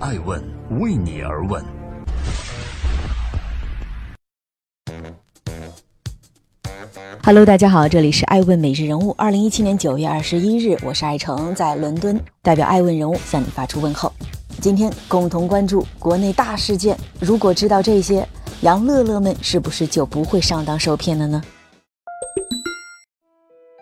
爱问为你而问。Hello，大家好，这里是爱问每日人物。二零一七年九月二十一日，我是爱成，在伦敦代表爱问人物向你发出问候。今天共同关注国内大事件。如果知道这些，杨乐乐们是不是就不会上当受骗了呢？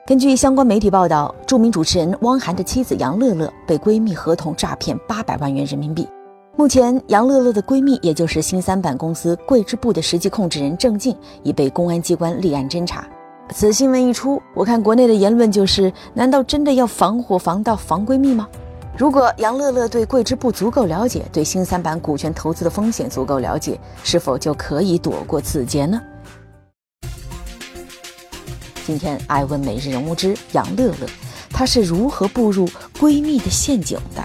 根据相关媒体报道，著名主持人汪涵的妻子杨乐乐被闺蜜合同诈骗八百万元人民币。目前，杨乐乐的闺蜜，也就是新三板公司桂枝布的实际控制人郑静，已被公安机关立案侦查。此新闻一出，我看国内的言论就是：难道真的要防火防盗防闺蜜吗？如果杨乐乐对桂枝布足够了解，对新三板股权投资的风险足够了解，是否就可以躲过此劫呢？今天爱问每日人物之杨乐乐，她是如何步入闺蜜的陷阱的？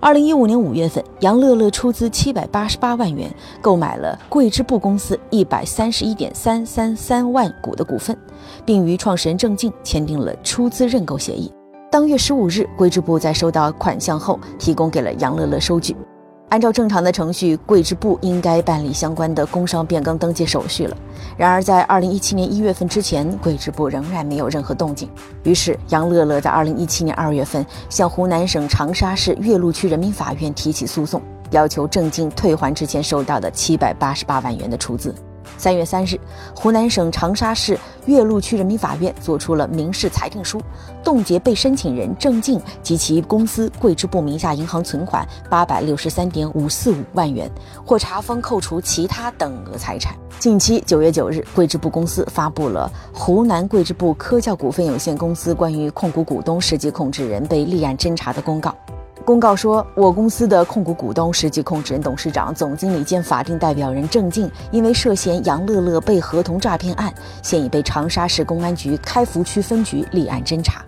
二零一五年五月份，杨乐乐出资七百八十八万元购买了桂枝布公司一百三十一点三三三万股的股份，并与创始人郑静签订了出资认购协议。当月十五日，桂枝布在收到款项后，提供给了杨乐乐收据。按照正常的程序，桂枝部应该办理相关的工商变更登记手续了。然而，在二零一七年一月份之前，桂枝部仍然没有任何动静。于是，杨乐乐在二零一七年二月份向湖南省长沙市岳麓区人民法院提起诉讼，要求郑静退还之前收到的七百八十八万元的出资。三月三日，湖南省长沙市岳麓区人民法院作出了民事裁定书，冻结被申请人郑静及其公司桂枝部名下银行存款八百六十三点五四五万元，或查封扣除其他等额财产。近期，九月九日，桂枝部公司发布了湖南桂枝部科教股份有限公司关于控股股东实际控制人被立案侦查的公告。公告说，我公司的控股股东、实际控制人、董事长、总经理兼法定代表人郑静，因为涉嫌杨乐乐被合同诈骗案，现已被长沙市公安局开福区分局立案侦查。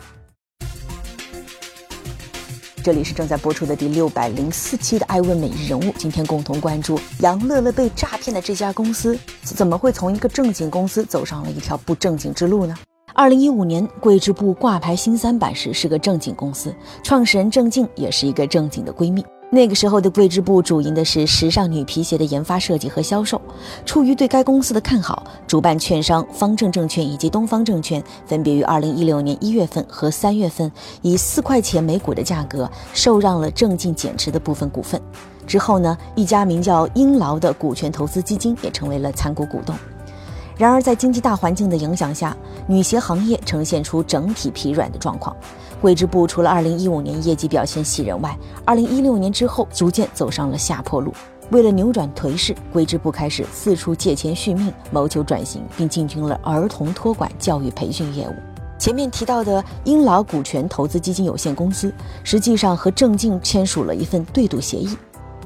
这里是正在播出的第六百零四期的《爱问每日人物》，今天共同关注杨乐乐被诈骗的这家公司，怎么会从一个正经公司走上了一条不正经之路呢？二零一五年，桂枝布挂牌新三板时是个正经公司，创始人郑静也是一个正经的闺蜜。那个时候的桂枝布主营的是时尚女皮鞋的研发设计和销售。出于对该公司的看好，主办券商方正证券以及东方证券分别于二零一六年一月份和三月份以四块钱每股的价格受让了郑静减持的部分股份。之后呢，一家名叫英劳的股权投资基金也成为了参股股东。然而，在经济大环境的影响下，女鞋行业呈现出整体疲软的状况。桂枝布除了2015年业绩表现喜人外，2016年之后逐渐走上了下坡路。为了扭转颓势，桂枝布开始四处借钱续命，谋求转型，并进军了儿童托管教育培训业务。前面提到的英劳股权投资基金有限公司，实际上和郑静签署了一份对赌协议。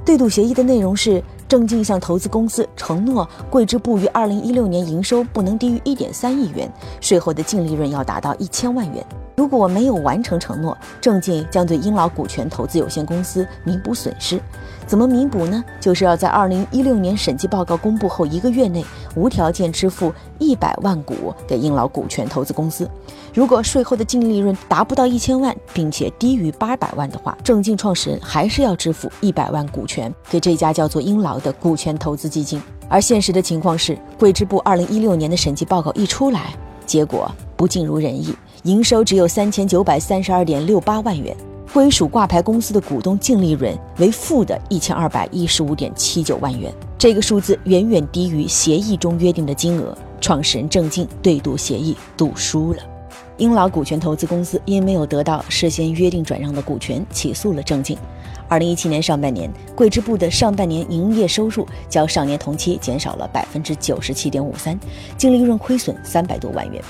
对赌协议的内容是。郑静向投资公司承诺，桂枝布于二零一六年营收不能低于一点三亿元，税后的净利润要达到一千万元。如果没有完成承诺，郑进将对英劳股权投资有限公司弥补损失。怎么弥补呢？就是要在二零一六年审计报告公布后一个月内，无条件支付一百万股给英劳股权投资公司。如果税后的净利润达不到一千万，并且低于八百万的话，郑进创始人还是要支付一百万股权给这家叫做英劳的股权投资基金。而现实的情况是，桂支部二零一六年的审计报告一出来，结果不尽如人意，营收只有三千九百三十二点六八万元。归属挂牌公司的股东净利润为负的一千二百一十五点七九万元，这个数字远远低于协议中约定的金额。创始人郑静对赌协议赌输了，英劳股权投资公司因没有得到事先约定转让的股权，起诉了郑静。二零一七年上半年，桂枝布的上半年营业收入较上年同期减少了百分之九十七点五三，净利润亏损三百多万元，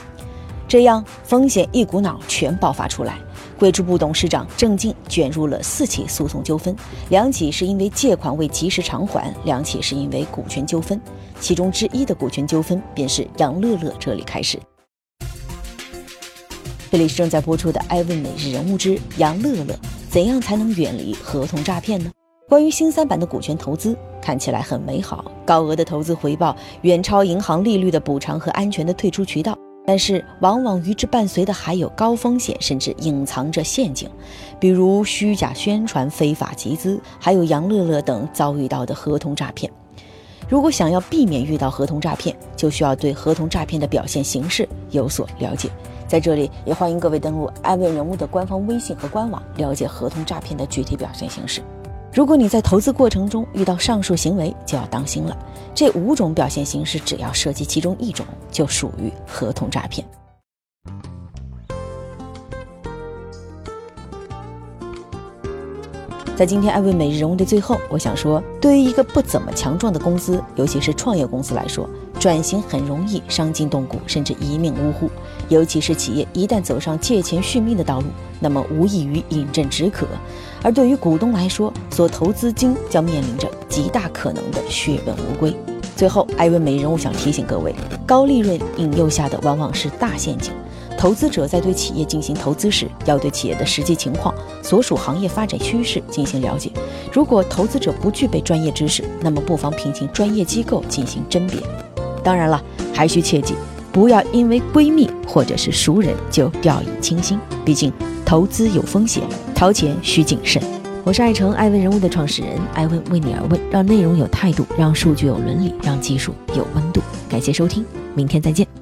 这样风险一股脑全爆发出来。桂枝布董事长郑静卷入了四起诉讼纠纷，两起是因为借款未及时偿还，两起是因为股权纠纷。其中之一的股权纠纷便是杨乐乐这里开始。这里是正在播出的《艾问每日人物之杨乐乐》，怎样才能远离合同诈骗呢？关于新三板的股权投资，看起来很美好，高额的投资回报远超银行利率的补偿和安全的退出渠道。但是往往与之伴随的还有高风险，甚至隐藏着陷阱，比如虚假宣传、非法集资，还有杨乐乐等遭遇到的合同诈骗。如果想要避免遇到合同诈骗，就需要对合同诈骗的表现形式有所了解。在这里，也欢迎各位登录艾问人物的官方微信和官网，了解合同诈骗的具体表现形式。如果你在投资过程中遇到上述行为，就要当心了。这五种表现形式，只要涉及其中一种，就属于合同诈骗。在今天艾问每日人物的最后，我想说，对于一个不怎么强壮的公司，尤其是创业公司来说，转型很容易伤筋动骨，甚至一命呜呼。尤其是企业一旦走上借钱续命的道路，那么无异于饮鸩止渴。而对于股东来说，所投资金将面临着极大可能的血本无归。最后，艾问每日人物想提醒各位，高利润引诱下的往往是大陷阱。投资者在对企业进行投资时，要对企业的实际情况、所属行业发展趋势进行了解。如果投资者不具备专业知识，那么不妨聘请专业机构进行甄别。当然了，还需切记，不要因为闺蜜或者是熟人就掉以轻心。毕竟投资有风险，掏钱需谨慎。我是爱成爱问人物的创始人，爱问为你而问，让内容有态度，让数据有伦理，让技术有温度。感谢收听，明天再见。